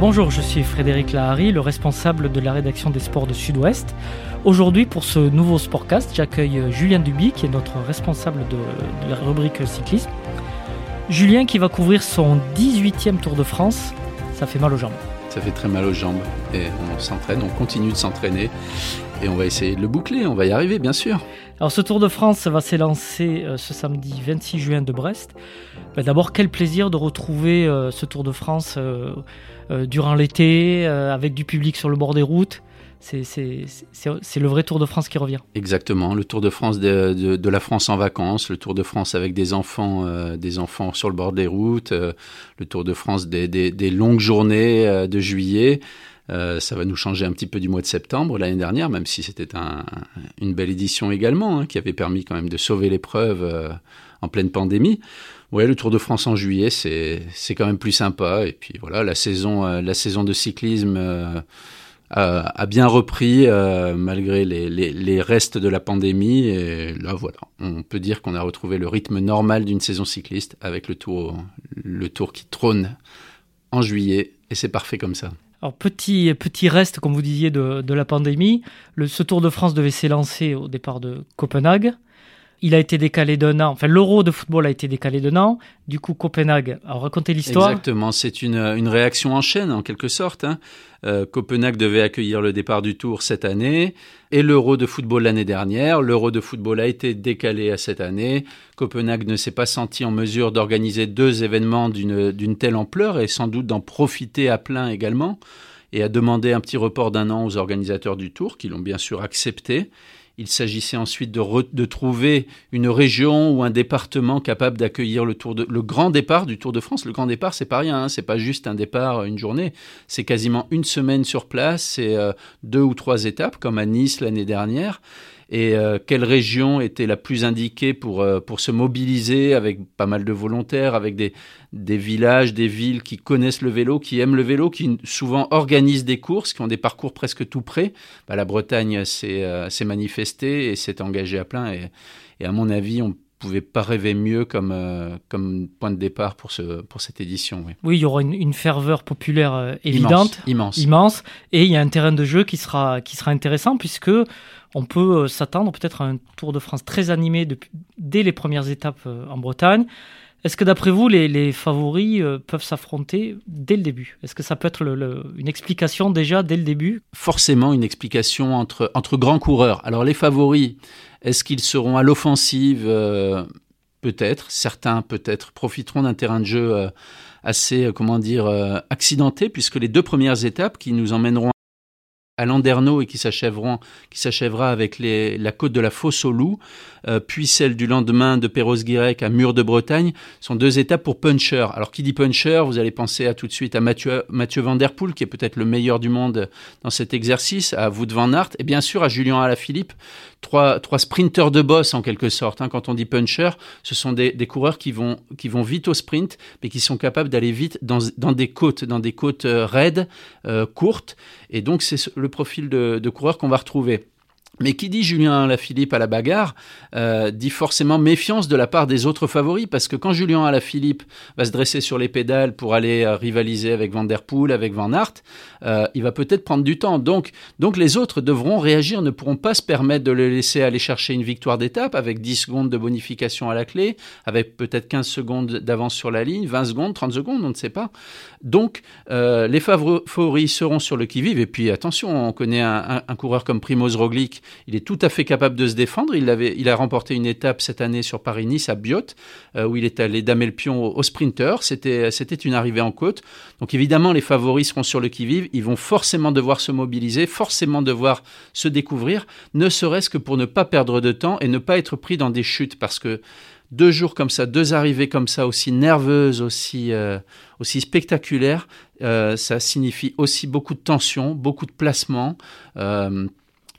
Bonjour, je suis Frédéric Lahari, le responsable de la rédaction des sports de Sud-Ouest. Aujourd'hui, pour ce nouveau Sportcast, j'accueille Julien Duby, qui est notre responsable de, de la rubrique cyclisme. Julien qui va couvrir son 18e Tour de France. Ça fait mal aux jambes. Ça fait très mal aux jambes. Et on s'entraîne, on continue de s'entraîner. Et on va essayer de le boucler, on va y arriver, bien sûr. Alors ce Tour de France va s'élancer euh, ce samedi 26 juin de Brest. Ben, D'abord, quel plaisir de retrouver euh, ce Tour de France euh, durant l'été, avec du public sur le bord des routes. C'est- le vrai Tour de France qui revient. Exactement, le Tour de France de, la France en vacances, le Tour de France avec des enfants, euh, des enfants sur le bord des routes, euh, le Tour de France des, longues journées euh, de juillet. Ça va nous changer un petit peu du mois de septembre l'année dernière, même si c'était un- une belle édition également, hein, qui avait permis quand même de sauver l'épreuve en pleine pandémie. Ouais, le Tour de France en juillet, c'est quand même plus sympa. Et puis voilà, la saison, la saison de cyclisme a, a bien repris euh, malgré les, restes de la pandémie. Et là, voilà, on peut dire qu'on a retrouvé le rythme normal d'une saison cycliste avec le Tour, le Tour qui trône en juillet. Et c'est parfait comme ça. Alors petit, petit reste, comme vous disiez, de, de la pandémie. Le, ce Tour de France devait s'élancer au départ de Copenhague. Il a été décalé d'un an. Enfin, l'Euro de football a été décalé d'un an. Du coup, Copenhague a raconté l'histoire. Exactement, c'est une, réaction en chaîne en quelque sorte. hein. Euh, Copenhague devait accueillir le départ du Tour cette année et l'Euro de football l'année dernière. L'Euro de football a été décalé à cette année. Copenhague ne s'est pas senti en mesure d'organiser deux événements d'une telle ampleur et sans doute d'en profiter à plein également et a demandé un petit report d'un an aux organisateurs du Tour qui l'ont bien sûr accepté. Il s'agissait ensuite de, re- trouver une région ou un département capable d'accueillir le, le grand départ du Tour de France. Le grand départ, c'est pas rien, hein, c'est pas juste un départ, une journée. C'est quasiment une semaine sur place, c'est euh, deux ou trois étapes, comme à Nice l'année dernière. Et euh, quelle région était la plus indiquée pour, euh, pour se mobiliser avec pas mal de volontaires, avec des, des villages, des villes qui connaissent le vélo, qui aiment le vélo, qui souvent organisent des courses, qui ont des parcours presque tout près. Bah, la Bretagne s'est euh, s'est manifestée et s'est engagée à plein. Et, et à mon avis, on pouvait pas rêver mieux comme, euh, comme point de départ pour, ce, pour cette édition. Oui. Oui, il y aura une, une ferveur populaire euh, évidente, Immense. immense. immense, et il y a un terrain de jeu qui sera, qui sera intéressant puisque on peut euh, s'attendre peut-être à un Tour de France très animé depuis, dès les premières étapes euh, en Bretagne. Est-ce que d'après vous, les, favoris euh, peuvent s'affronter dès le début? Est-ce que ça peut être une explication déjà dès le début? Forcément une explication entre, entre grands coureurs. Alors les favoris, est-ce qu'ils seront à l'offensive? Peut-être. Certains peut-être profiteront d'un terrain de jeu assez, comment dire, accidenté, puisque les deux premières étapes qui nous emmèneront à Landerneau et qui s'achèveront, qui s'achèvera avec les, la côte de la Fosse au Loup, euh, puis celle du lendemain de Perros-Guirec à Mur de Bretagne, sont deux étapes pour puncher. Alors qui dit puncher, vous allez penser à tout de suite à Mathieu, Mathieu Van Der Poel, qui est peut-être le meilleur du monde dans cet exercice, à Wout van Aert, et bien sûr à Julien Alaphilippe, trois, trois sprinteurs de boss en quelque sorte. hein. Quand on dit puncher, ce sont des, des coureurs qui vont, qui vont vite au sprint, mais qui sont capables d'aller vite dans, dans des côtes, dans des côtes euh, raides, euh, courtes, et donc c'est ce- le profil de, de coureur qu'on va retrouver. Mais qui dit Julien Alaphilippe à la bagarre euh, dit forcément méfiance de la part des autres favoris parce que quand Julien Alaphilippe va se dresser sur les pédales pour aller euh, rivaliser avec Van Der Poel, avec Van Aert, euh, il va peut-être prendre du temps. Donc, donc les autres devront réagir, ne pourront pas se permettre de le laisser aller chercher une victoire d'étape avec 10 secondes de bonification à la clé, avec peut-être 15 secondes d'avance sur la ligne, 20 secondes, 30 secondes, on ne sait pas. Donc, euh, les favoris seront sur le qui-vive. Et puis, attention, on connaît un, un- un coureur comme Primoz Roglic. Il est tout à fait capable de se défendre. Il, avait, il a remporté une étape cette année sur Paris-Nice à Biot, euh, où il est allé damer le pion au, sprinter. C'était, une arrivée en côte. Donc, évidemment, les favoris seront sur le qui-vive. Ils vont forcément devoir se mobiliser, forcément devoir se découvrir, ne serait-ce que pour ne pas perdre de temps et ne pas être pris dans des chutes. Parce que deux jours comme ça, deux arrivées comme ça, aussi nerveuses, aussi, euh, aussi spectaculaires, euh, ça signifie aussi beaucoup de tension, beaucoup de placement.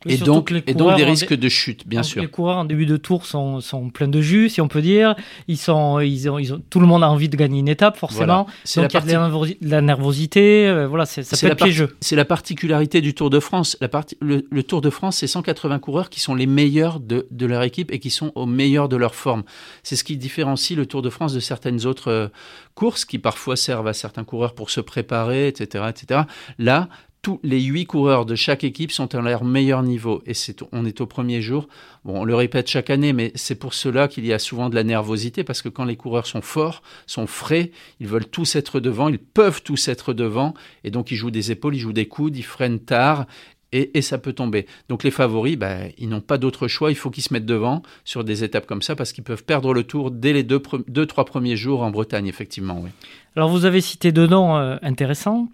Et, donc, et donc des risques de chute, bien sûr. Les coureurs en début de tour sont, sont pleins de jus, si on peut dire. Ils sont, ils ont, ils ont, tout le monde a envie de gagner une étape, forcément. Donc il y a de la, nervosité. Euh, voilà, ça peut être piégeux. C'est la particularité du Tour de France. La partie, le, le, Tour de France, c'est 180 coureurs qui sont les meilleurs de, de, leur équipe et qui sont au meilleur de leur forme. C'est ce qui différencie le Tour de France de certaines autres euh, courses qui parfois servent à certains coureurs pour se préparer, etc., etc. Là, tous les huit coureurs de chaque équipe sont à leur meilleur niveau. Et c'est, on est au premier jour. Bon, on le répète chaque année, mais c'est pour cela qu'il y a souvent de la nervosité, parce que quand les coureurs sont forts, sont frais, ils veulent tous être devant, ils peuvent tous être devant, et donc ils jouent des épaules, ils jouent des coudes, ils freinent tard, et, ça peut tomber. Donc les favoris, ben, ils n'ont pas d'autre choix, il faut qu'ils se mettent devant sur des étapes comme ça, parce qu'ils peuvent perdre le tour dès les deux, deux trois premiers jours en Bretagne, effectivement. Oui. Alors vous avez cité deux noms euh, intéressants.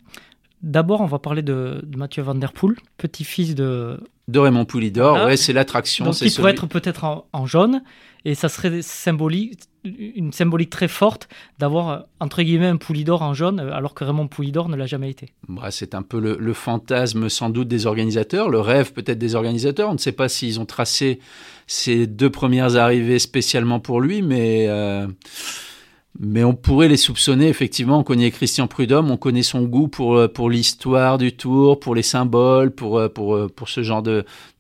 D'abord, on va parler de, Mathieu Van Der Poel, petit-fils de... De Raymond Poulidor, ouais, c'est l'attraction. Donc il pourrait être peut-être en, jaune, et ça serait symbolique, une symbolique très forte d'avoir, entre guillemets, un Poulidor en jaune, alors que Raymond Poulidor ne l'a jamais été. Bah, c'est un peu le, fantasme sans doute des organisateurs, le rêve peut-être des organisateurs. On ne sait pas s'ils ont tracé ces deux premières arrivées spécialement pour lui, mais... Euh, mais on pourrait les soupçonner, effectivement. On connaît Christian Prudhomme, on connaît son goût pour, euh, pour l'histoire du tour, pour les symboles, pour, euh, pour, euh, pour ce genre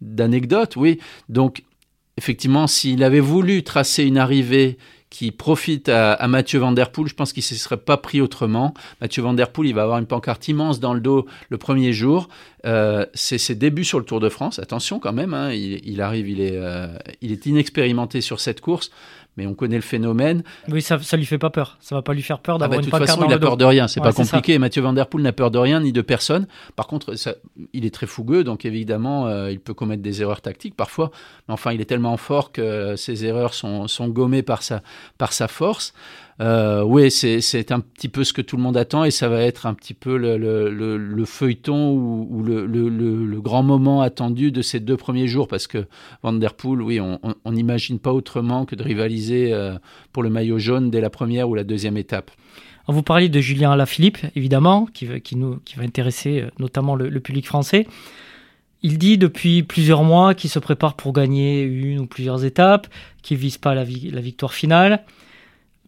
d'anecdotes, oui. Donc, effectivement, s'il avait voulu tracer une arrivée qui profite à, Mathieu Van Der Poel, je pense qu'il ne se serait pas pris autrement. Mathieu Van Der Poel, il va avoir une pancarte immense dans le dos le premier jour. c'est ses débuts sur le Tour de France. Attention quand même, hein, il, arrive, il est, il est inexpérimenté sur cette course mais on connaît le phénomène. Oui, ça, ça lui fait pas peur. Ça va pas lui faire peur d'avoir ah bah, une De toute façon, il a peur de rien. C'est pas compliqué. Mathieu Van Der Poel n'a peur de rien ni de personne. Par contre, ça, il est très fougueux, donc évidemment, euh, il peut commettre des erreurs tactiques parfois. Mais enfin, il est tellement fort que ses erreurs sont, sont gommées par sa, par sa force. Euh, oui, c'est un petit peu ce que tout le monde attend et ça va être un petit peu le, le, le, feuilleton ou, le, grand moment attendu de ces deux premiers jours parce que Van Der Poel, oui, on n'imagine pas autrement que de rivaliser euh, pour le maillot jaune dès la première ou la deuxième étape. Vous parliez de Julien Alaphilippe, évidemment, qui, va intéresser euh, notamment le, public français. Il dit depuis plusieurs mois qu'il se prépare pour gagner une ou plusieurs étapes, qu'il vise pas la victoire finale.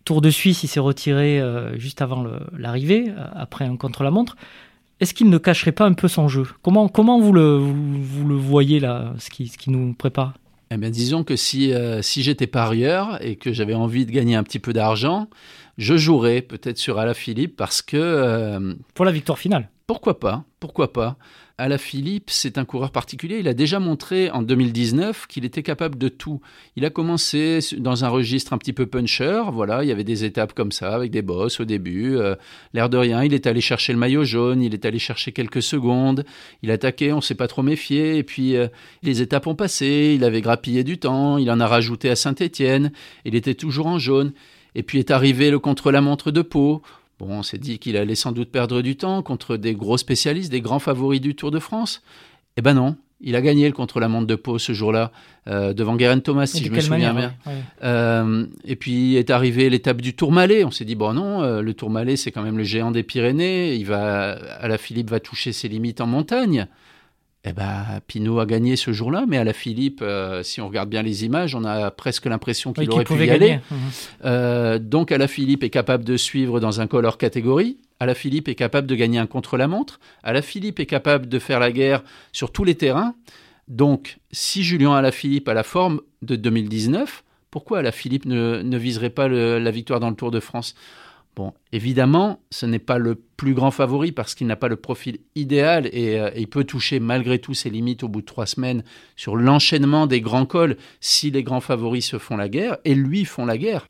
Tour de Suisse, il s'est retiré euh, juste avant l'arrivée, euh, après un contre-la-montre. Est-ce qu'il ne cacherait pas un peu son jeu? Comment, comment vous, le, vous, le voyez là, ce qui, ce qui nous prépare? Eh bien, disons que si, euh, si j'étais parieur et que j'avais envie de gagner un petit peu d'argent, je jouerais peut-être sur Alaphilippe parce que... Pour la victoire finale Pourquoi pas Pourquoi pas Philippe, c'est un coureur particulier. Il a déjà montré en 2019 qu'il était capable de tout. Il a commencé dans un registre un petit peu puncher. Voilà, il y avait des étapes comme ça avec des bosses au début. Euh, l'air de rien, il est allé chercher le maillot jaune. Il est allé chercher quelques secondes. Il a attaqué, on s'est pas trop méfié. Et puis euh, les étapes ont passé. Il avait grappillé du temps. Il en a rajouté à Saint-Étienne. Il était toujours en jaune. Et puis est arrivé le contre-la-montre de Pau. Bon, on s'est dit qu'il allait sans doute perdre du temps contre des gros spécialistes, des grands favoris du Tour de France. Eh ben non, il a gagné le contre-la-montre de Pau ce jour-là, euh, devant Guerin Thomas, si je me souviens bien. Euh, et puis est arrivé l'étape du Tourmalet. On s'est dit, bon non, euh, le Tourmalet, c'est quand même le géant des Pyrénées. Il va, à la Philippe va toucher ses limites en montagne. Eh ben, Pinot a gagné ce jour-là, mais à la Philippe, euh, si on regarde bien les images, on a presque l'impression qu'il aurait pu y aller. Mhm. Euh, donc, à la Philippe est capable de suivre dans un col hors catégorie. À la Philippe est capable de gagner un contre-la-montre. À la Philippe est capable de faire la guerre sur tous les terrains. Donc, si Julien Alaphilippe a la forme de 2019, pourquoi Alaphilippe ne, ne viserait pas la victoire dans le Tour de France? Bon, évidemment, ce n'est pas le plus grand favori parce qu'il n'a pas le profil idéal et, euh, il peut toucher malgré tout ses limites au bout de trois semaines sur l'enchaînement des grands cols si les grands favoris se font la guerre et lui font la guerre.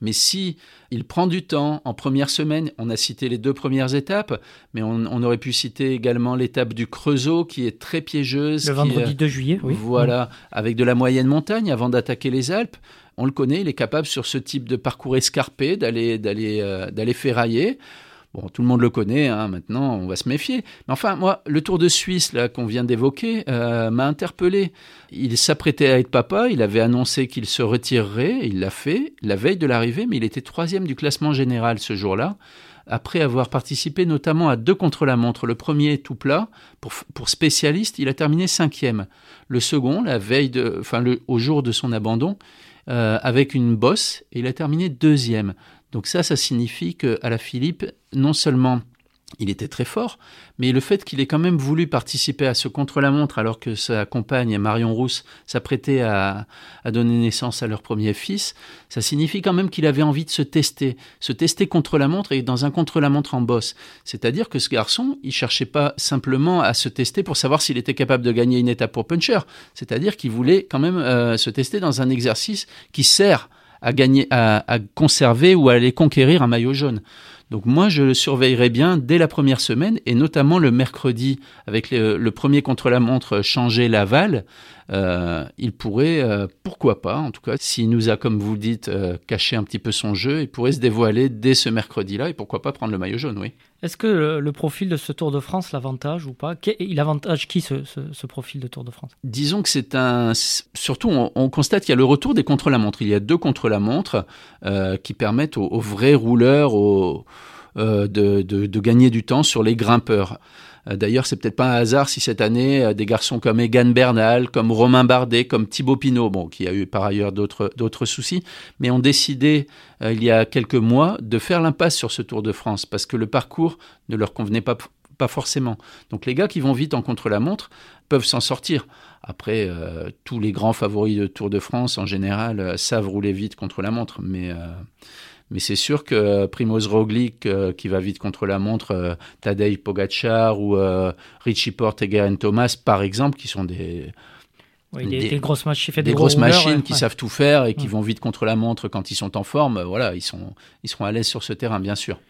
Mais si il prend du temps en première semaine, on a cité les deux premières étapes, mais on, aurait pu citer également l'étape du Creusot qui est très piégeuse. Le vendredi 2 juillet, oui. Voilà, avec de la moyenne montagne avant d'attaquer les Alpes on le connaît, il est capable sur ce type de parcours escarpé d'aller d'aller euh, d'aller ferrailler. Bon, tout le monde le connaît, hein, maintenant on va se méfier. Mais enfin, moi, le Tour de Suisse là qu'on vient d'évoquer euh, m'a interpellé. Il s'apprêtait à être papa, il avait annoncé qu'il se retirerait, il l'a fait la veille de l'arrivée, mais il était troisième du classement général ce jour-là. après avoir participé notamment à deux contre-la-montre. Le premier tout plat, pour, spécialiste, il a terminé cinquième. Le second, la veille de, enfin au jour de son abandon, euh, avec une bosse, il a terminé deuxième. Donc ça, ça signifie qu'à la Philippe, non seulement il était très fort, mais le fait qu'il ait quand même voulu participer à ce contre-la-montre alors que sa compagne Marion Rousse s'apprêtait à, donner naissance à leur premier fils, ça signifie quand même qu'il avait envie de se tester, se tester contre la montre et dans un contre-la-montre en bosse. C'est-à-dire que ce garçon, il cherchait pas simplement à se tester pour savoir s'il était capable de gagner une étape pour puncher, c'est-à-dire qu'il voulait quand même euh, se tester dans un exercice qui sert à gagner, à conserver ou à aller conquérir un maillot jaune. Donc moi, je le surveillerai bien dès la première semaine, et notamment le mercredi, avec le, premier contre-la-montre changer l'aval, euh, il pourrait, euh, pourquoi pas, en tout cas, s'il nous a, comme vous dites, euh, caché un petit peu son jeu, il pourrait se dévoiler dès ce mercredi-là, et pourquoi pas prendre le maillot jaune, oui. Est-ce que le, profil de ce Tour de France l'avantage ou pas? Il avantage qui ce, profil de Tour de France? Disons que c'est un... Surtout, on, constate qu'il y a le retour des contre-la-montre. Il y a deux contre-la-montre qui permettent aux, vrais rouleurs, aux, de, de, gagner du temps sur les grimpeurs. Euh, d'ailleurs, c'est peut-être pas un hasard si cette année, euh, des garçons comme Egan Bernal, comme Romain Bardet, comme Thibaut Pinot, qui a eu par ailleurs d'autres, soucis, mais ont décidé, euh, il y a quelques mois, de faire l'impasse sur ce Tour de France, parce que le parcours ne leur convenait pas, pas forcément. Donc les gars qui vont vite en contre-la-montre peuvent s'en sortir. Après, tous les grands favoris de Tour de France, en général, savent rouler vite contre la montre, mais mais c'est sûr que Primoz Roglic, euh, qui va vite contre la montre, euh, Tadej Pogacar ou euh, Richie Porte et Geraint Thomas, par exemple, qui sont des, des, grosses, machines, des, grosses machines qui savent tout faire et qui vont vite contre la montre quand ils sont en forme. Voilà, ils, sont, ils seront à l'aise sur ce terrain, bien sûr.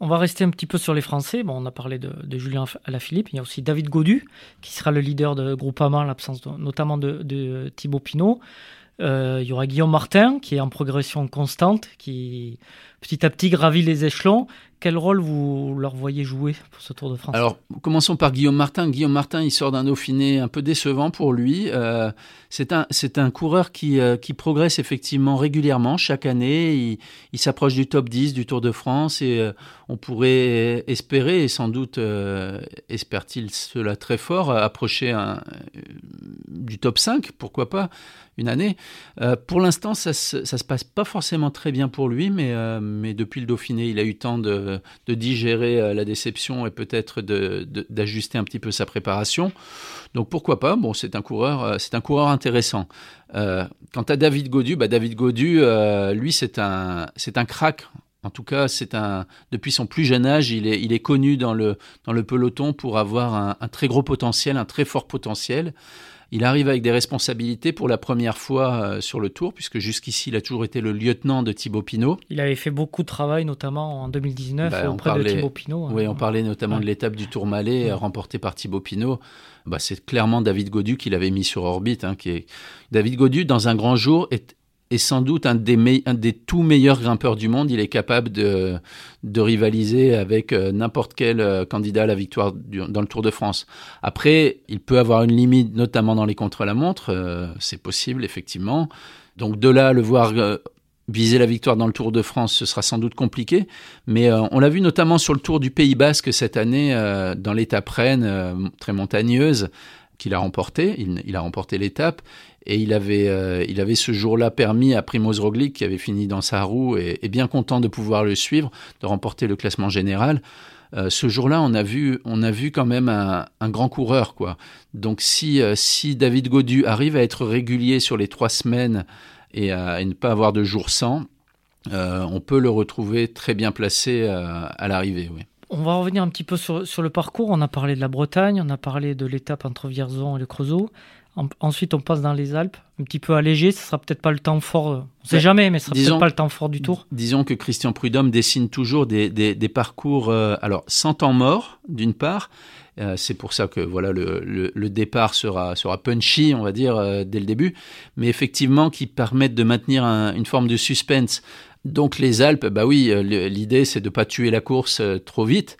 On va rester un petit peu sur les Français. Bon, on a parlé de, de Julien Alaphilippe. Il y a aussi David Godu, qui sera le leader de Groupama, en l'absence notamment de, de Thibaut Pinot. Euh, il y aura Guillaume Martin qui est en progression constante, qui petit à petit gravit les échelons. Quel rôle vous leur voyez jouer pour ce Tour de France? Alors, commençons par Guillaume Martin. Guillaume Martin, il sort d'un Dauphiné un peu décevant pour lui. Euh, c'est un, un coureur qui, euh, qui progresse effectivement régulièrement chaque année. Il, s'approche du top 10 du Tour de France et euh, on pourrait espérer, et sans doute espère-t-il cela très fort, approcher du top 5, pourquoi pas, une année. pour l'instant, ça, ça se passe pas forcément très bien pour lui, mais, mais depuis le Dauphiné, il a eu temps de digérer euh, la déception et peut-être d'ajuster un petit peu sa préparation. Donc pourquoi pas? Bon, c'est un coureur, euh, c'est un coureur intéressant. Euh, quant à David Godu, bah David Godu, lui, c'est un, c'est un crack. En tout cas, c'est un depuis son plus jeune âge, il est, il est connu dans le dans le peloton pour avoir un très gros potentiel, un très fort potentiel. Il arrive avec des responsabilités pour la première fois euh, sur le tour, puisque jusqu'ici, il a toujours été le lieutenant de Thibaut Pinot. Il avait fait beaucoup de travail, notamment en 2019, bah, auprès de Thibaut Pinot. Hein. Oui, on parlait notamment de l'étape du Tour Malais, remportée par Thibaut Pinot. Bah, c'est clairement David Godu qui l'avait mis sur orbite. Hein, qui est... David Godu, dans un grand jour, est est sans doute un des, un tout meilleurs grimpeurs du monde. Il est capable de, rivaliser avec euh, n'importe quel euh, candidat à la victoire dans le Tour de France. Après, il peut avoir une limite, notamment dans les contre-la-montre. Euh, c'est possible, effectivement. Donc de là, le voir viser la victoire dans le Tour de France, ce sera sans doute compliqué. Mais on l'a vu notamment sur le Tour du Pays Basque cette année, dans l'étape Rennes, très montagneuse qu'il a remporté. Il a remporté l'étape. Et il avait, euh, il avait ce jour-là permis à Primoz Roglic, qui avait fini dans sa roue et, bien content de pouvoir le suivre, de remporter le classement général. Euh, ce jour-là, on a vu, on a vu quand même un, grand coureur, quoi. Donc, si, euh, si David Godu arrive à être régulier sur les trois semaines et à, ne pas avoir de jour sans, on peut le retrouver très bien placé à l'arrivée. On va revenir un petit peu sur, sur, le parcours. On a parlé de la Bretagne, on a parlé de l'étape entre Vierzon et le Creusot ensuite, on passe dans les Alpes, un petit peu allégé. Ce sera peut-être pas le temps fort. Euh, on ne sait jamais, mais ce sera peut-être pas le temps fort du tour. Disons que Christian Prudhomme dessine toujours des, des, parcours, euh, alors sans temps mort, d'une part. Euh, c'est pour ça que voilà le, le, départ sera, sera punchy, on va dire, dès le début, mais effectivement qui permettent de maintenir une forme de suspense. Donc les Alpes, bah oui, l'idée c'est de pas tuer la course trop vite.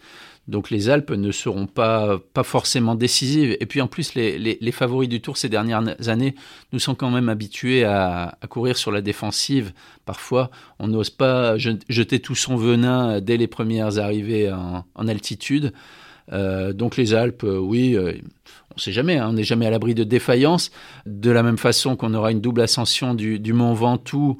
Donc les Alpes ne seront pas, forcément décisives. Et puis en plus, les, favoris du Tour ces dernières années nous sont quand même habitués à, courir sur la défensive. Parfois, on n'ose pas jeter tout son venin dès les premières arrivées en altitude. Euh, donc les Alpes, euh, oui, euh, on ne sait jamais, hein, on n'est jamais à l'abri de défaillance. De la même façon qu'on aura une double ascension du, Mont Ventoux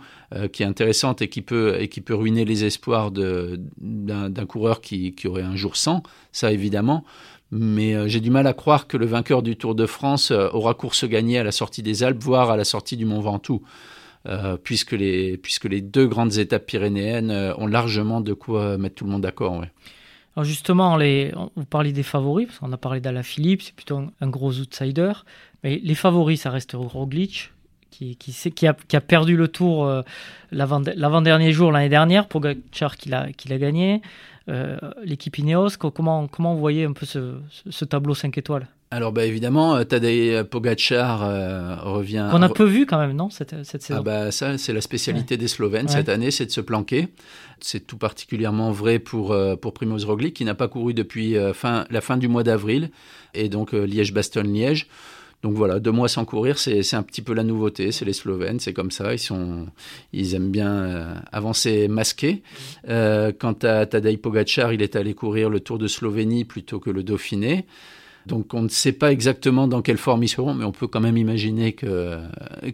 qui est intéressante et qui peut, et qui peut ruiner les espoirs d'un coureur qui, aurait un jour sans, ça évidemment. Mais j'ai du mal à croire que le vainqueur du Tour de France aura course gagnée à la sortie des Alpes, voire à la sortie du Mont Ventoux. puisque, les, puisque les deux grandes étapes pyrénéennes ont largement de quoi mettre tout le monde d'accord. Alors justement, les, vous parlez des favoris, parce qu'on a parlé Philippe, c'est plutôt un, gros outsider. Mais les favoris, ça reste Roglic, qui, a, perdu le tour euh, l'avant-dernier jour l'année dernière, pour qui l'a gagné. Euh, l'équipe Ineos, comment, comment vous voyez un peu ce, ce tableau 5 étoiles? Alors bah évidemment, euh, Tadej Pogacar euh, revient. On a peu vu quand même, non, cette, cette saison? Ah bah ça, c'est la spécialité des Slovènes cette année, c'est de se planquer. C'est tout particulièrement vrai pour euh, pour Primoz Roglic qui n'a pas couru depuis fin la fin du mois d'avril et donc Liège-Bastogne-Liège. Donc voilà, deux mois sans courir, c'est un petit peu la nouveauté. C'est les Slovènes, c'est comme ça. Ils sont, ils aiment bien avancer masqués. quant à Tadej Pogacar, il est allé courir le Tour de Slovénie plutôt que le Dauphiné. Donc on ne sait pas exactement dans quelle forme ils seront, mais on peut quand même imaginer que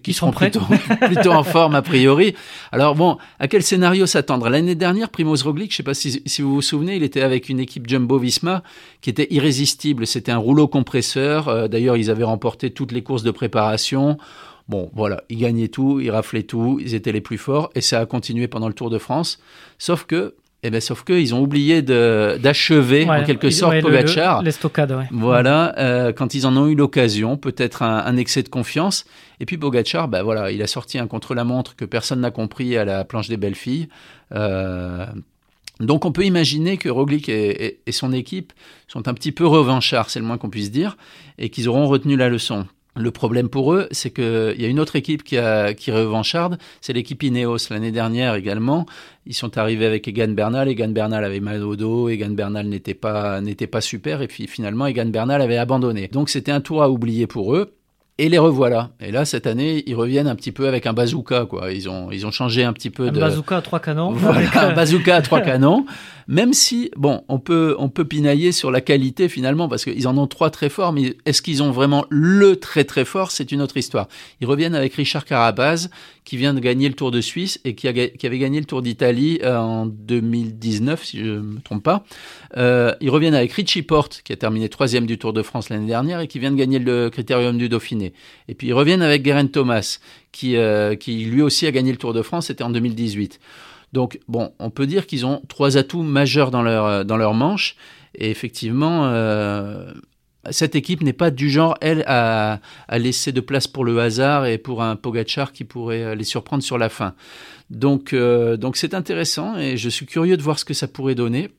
qu'ils seront plutôt, plutôt, en forme a priori. Alors bon, à quel scénario s'attendre? L'année dernière, Primoz Roglic, je ne sais pas si, si, vous vous souvenez, il était avec une équipe Jumbo-Visma qui était irrésistible. C'était un rouleau compresseur. Euh, d'ailleurs, ils avaient remporté toutes les courses de préparation. Bon, voilà, ils gagnaient tout, ils raflaient tout, ils étaient les plus forts, et ça a continué pendant le Tour de France. Sauf que eh bien, sauf qu'ils ont oublié d'achever en quelque sorte Pogacar. L'estocade, ouais. Voilà, euh, quand ils en ont eu l'occasion, peut-être un, excès de confiance. Et puis Pogacar, ben voilà, il a sorti un contre-la-montre que personne n'a compris à la planche des belles filles. Euh, donc on peut imaginer que Roglic et, et, son équipe sont un petit peu revanchards, c'est le moins qu'on puisse dire, et qu'ils auront retenu la leçon. Le problème pour eux, c'est qu'il y a une autre équipe qui, a, c'est l'équipe Ineos. L'année dernière également, ils sont arrivés avec Egan Bernal. Egan Bernal avait mal au dos, Egan Bernal n'était pas, n'était pas super, et puis finalement, Egan Bernal avait abandonné. Donc c'était un tour à oublier pour eux. Et les revoilà. Et là, cette année, ils reviennent un petit peu avec un bazooka, quoi. Ils ont, ils ont changé un petit peu un de. bazooka à trois canons. Voilà, un bazooka à trois canons. Même si, bon, on peut, on peut pinailler sur la qualité finalement, parce qu'ils en ont trois très forts, mais est-ce qu'ils ont vraiment le très très fort? C'est une autre histoire. Ils reviennent avec Richard Carapaz, qui vient de gagner le Tour de Suisse et qui, a, qui avait gagné le Tour d'Italie euh, en 2019, si je ne me trompe pas. Euh, ils reviennent avec Richie Porte, qui a terminé troisième du Tour de France l'année dernière et qui vient de gagner le Critérium du Dauphiné. Et puis ils reviennent avec Geraint Thomas, qui, euh, qui lui aussi a gagné le Tour de France, c'était en 2018. Donc, bon, on peut dire qu'ils ont trois atouts majeurs dans leur, euh, dans leur manche. Et effectivement, euh, cette équipe n'est pas du genre, elle, à, à, laisser de place pour le hasard et pour un Pogachar qui pourrait euh, les surprendre sur la fin. Donc, donc c'est intéressant et je suis curieux de voir ce que ça pourrait donner.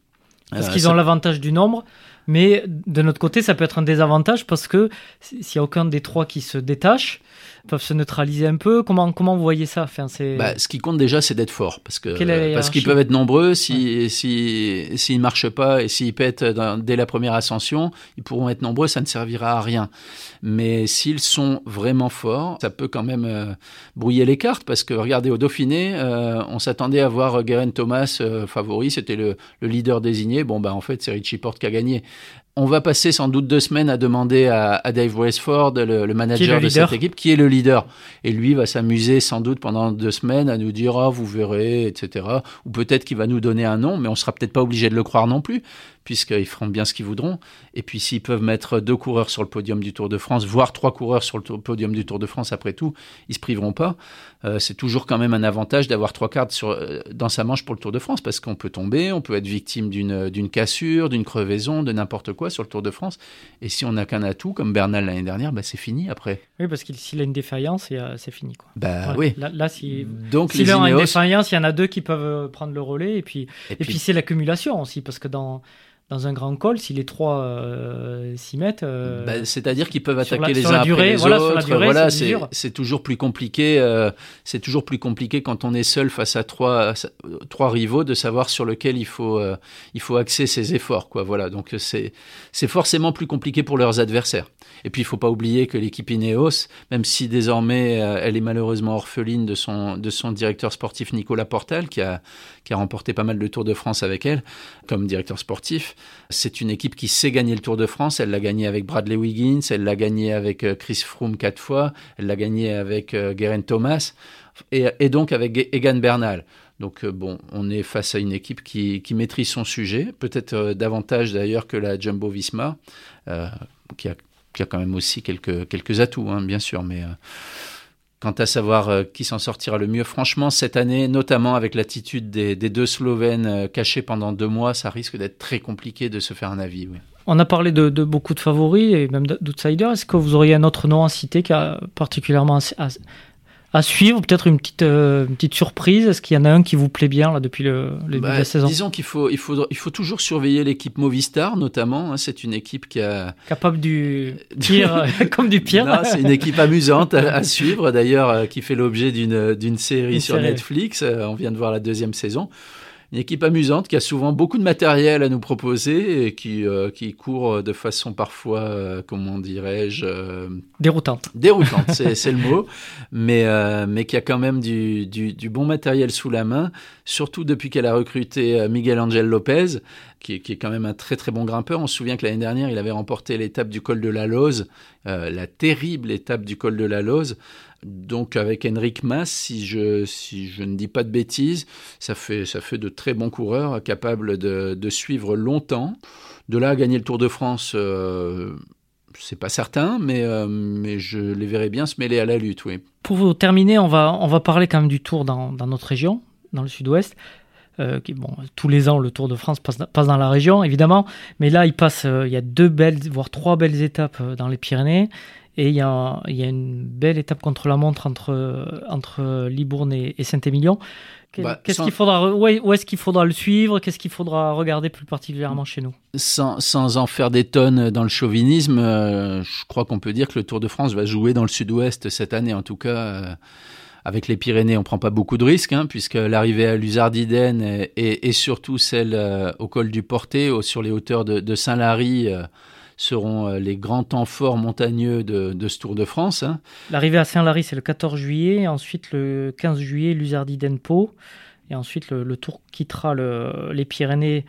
Parce qu'ils ont l'avantage du nombre, mais de notre côté, ça peut être un désavantage parce que s'il n'y a aucun des trois qui se détache, peuvent se neutraliser un peu. Comment, comment vous voyez ça? Enfin, bah, Ce qui compte déjà, c'est d'être fort. Parce que parce qu'ils peuvent être nombreux. S'ils si, si, ne marchent pas et s'ils pètent dès la première ascension, ils pourront être nombreux, ça ne servira à rien. Mais s'ils sont vraiment forts, ça peut quand même euh, brouiller les cartes. Parce que regardez, au Dauphiné, euh, on s'attendait à voir Guerin Thomas euh, favori, c'était le, le, leader désigné. Bon, bah, en fait, c'est Richie Porte qui a gagné. On va passer sans doute deux semaines à demander à, Dave Westford, le, manager de cette équipe, qui est le leader. Et lui va s'amuser sans doute pendant deux semaines à nous dire ah vous verrez, etc. Ou peut-être qu'il va nous donner un nom, mais on sera peut-être pas obligé de le croire non plus puisqu'ils feront bien ce qu'ils voudront. Et puis s'ils peuvent mettre deux coureurs sur le podium du Tour de France, voire trois coureurs sur le podium du Tour de France après tout, ils se priveront pas. Euh, c'est toujours quand même un avantage d'avoir trois cartes sur, euh, dans sa manche pour le Tour de France, parce qu'on peut tomber, on peut être victime d'une cassure, d'une crevaison, de n'importe quoi sur le Tour de France. Et si on n'a qu'un atout, comme Bernal l'année dernière, bah, c'est fini après. Oui, parce qu'il s'il a une défaillance, c'est fini. Quoi. Bah oui. Là, si, Donc, s'il a une défaillance, il y en a deux qui peuvent prendre le relais. Et puis, et, puis, puis c'est l'accumulation aussi, parce que dans dans un grand col, si les trois euh, s'y mettent. Euh, bah, c'est-à-dire qu'ils peuvent attaquer la, les uns après durée, les voilà, autres. Durée, voilà, c'est toujours plus compliqué. Euh, c'est toujours plus compliqué quand on est seul face à trois, trois rivaux de savoir sur lequel il faut, il faut axer ses efforts. Quoi. Voilà, donc c'est c'est forcément plus compliqué pour leurs adversaires. Et puis il faut pas oublier que l'équipe Ineos, même si désormais elle est malheureusement orpheline de son de son directeur sportif Nicolas Portal, qui a qui a remporté pas mal de Tours de France avec elle comme directeur sportif. C'est une équipe qui sait gagner le Tour de France. Elle l'a gagné avec Bradley Wiggins, elle l'a gagné avec euh, Chris Froome quatre fois, elle l'a gagné avec euh, Geraint Thomas et, donc avec Egan Bernal. Donc euh, bon, on est face à une équipe qui, maîtrise son sujet, peut-être davantage d'ailleurs que la Jumbo Visma, qui, a, quand même aussi quelques, atouts, hein, bien sûr, Quant à savoir euh, qui s'en sortira le mieux, franchement, cette année, notamment avec l'attitude des, deux Slovènes euh, cachés pendant deux mois, ça risque d'être très compliqué de se faire un avis. On a parlé de, beaucoup de favoris et même d'outsiders. Est-ce que vous auriez un autre nom à citer qui a particulièrement à suivre Peut-être une petite, euh, une petite surprise Est-ce qu'il y en a un qui vous plaît bien là, depuis le, début de la bah, saison? Disons qu'il faut, il faut, il faut toujours surveiller l'équipe Movistar, notamment. Hein. c'est une équipe qui a. Capable du pire, comme du pire. c'est une équipe amusante à, suivre, d'ailleurs, euh, qui fait l'objet d'une, d'une série sur Netflix. Euh, on vient de voir la deuxième saison une équipe amusante qui a souvent beaucoup de matériel à nous proposer et qui, euh, qui court de façon parfois, euh, comment dirais-je euh, Déroutante. Déroutante, c'est le mot, mais, mais qui a quand même du, du, du, bon matériel sous la main, surtout depuis qu'elle a recruté Miguel Angel Lopez, qui, qui, est quand même un très très bon grimpeur. On se souvient que l'année dernière, il avait remporté l'étape du col de la Lose, la terrible étape du col de la Lose. Donc avec Henrik Mas, si je, ne dis pas de bêtises, ça fait, de très bons coureurs capables de, suivre longtemps. De là à gagner le Tour de France, euh, c'est pas certain, mais, euh, je les verrai bien se mêler à la lutte. Pour terminer, on va, parler quand même du Tour dans, notre région, dans le sud-ouest. Euh, tous les ans, le Tour de France passe, passe, dans la région, évidemment, mais là, il passe, euh, il y a deux belles, voire trois belles étapes dans les Pyrénées. Et il y, a, il y a une belle étape contre la montre entre, entre Libourne et, Saint-Émilion. Bah, qu'est-ce qu'il faudra, où est-ce qu'il faudra le suivre? Qu'est-ce qu'il faudra regarder plus particulièrement chez nous? Sans, sans, en faire des tonnes dans le chauvinisme, euh, je crois qu'on peut dire que le Tour de France va jouer dans le sud-ouest cette année. En tout cas, euh, avec les Pyrénées, on prend pas beaucoup de risques, hein, puisque l'arrivée à Luzardiden et, et, surtout celle euh, au col du Porté, sur les hauteurs de, de Saint-Lary, seront euh, les grands temps forts montagneux de, ce Tour de France. Hein. L'arrivée à Saint-Lary, c'est le 14 juillet. Ensuite, le 15 juillet, Luzardi-Denpo. Et ensuite, le, Tour quittera les Pyrénées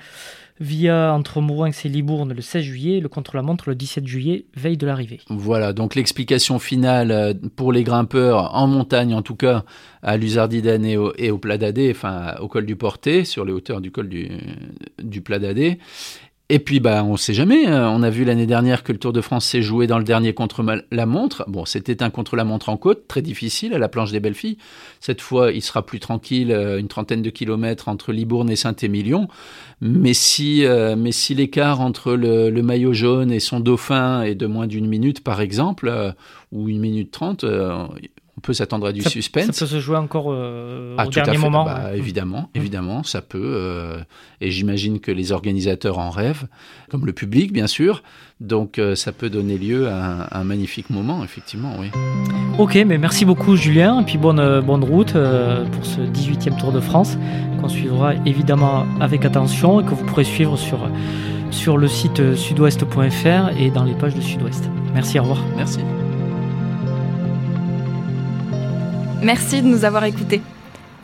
via entre Mourinx et Libourne le 16 juillet, le contre-la-montre le 17 juillet, veille de l'arrivée. Voilà, donc l'explication finale euh, pour les grimpeurs en montagne en tout cas à Luzardiden et au, et au Plat d'Adé, enfin au col du Porté, sur les hauteurs du col du, du Plat d'Adé. Et puis, bah, on ne sait jamais. Hein. On a vu l'année dernière que le Tour de France s'est joué dans le dernier contre-la-montre. Bon, c'était un contre-la-montre en côte, très difficile, à la planche des belles filles. Cette fois, il sera plus tranquille, euh, une trentaine de kilomètres entre Libourne et Saint-Émilion. Mais si, euh, si l'écart entre le, maillot jaune et son dauphin est de moins d'une minute, par exemple, euh, ou une minute trente, on peut s'attendre à du suspense. Ça peut se jouer encore euh, ah, au dernier moment. Bah, évidemment, mmh. évidemment, ça peut. Euh, et j'imagine que les organisateurs en rêvent, comme le public, bien sûr. Donc, euh, ça peut donner lieu à un, magnifique moment, effectivement, oui. Ok, mais merci beaucoup, Julien. Et puis, bonne, bonne route pour ce 18e Tour de France, qu'on suivra évidemment avec attention et que vous pourrez suivre sur, sur le site sudouest.fr et dans les pages de Sud-Ouest. Merci, au revoir. Merci. Merci de nous avoir écoutés.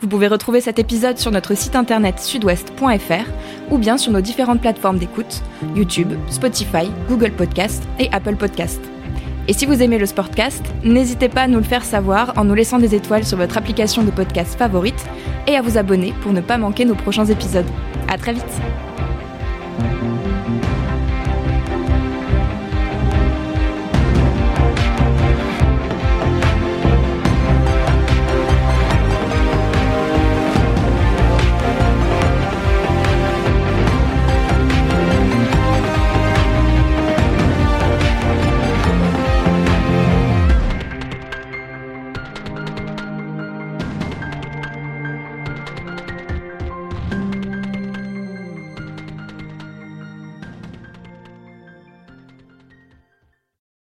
Vous pouvez retrouver cet épisode sur notre site internet sudouest.fr ou bien sur nos différentes plateformes d'écoute, YouTube, Spotify, Google Podcast et Apple Podcast. Et si vous aimez le Sportcast, n'hésitez pas à nous le faire savoir en nous laissant des étoiles sur votre application de podcast favorite et à vous abonner pour ne pas manquer nos prochains épisodes. À très vite!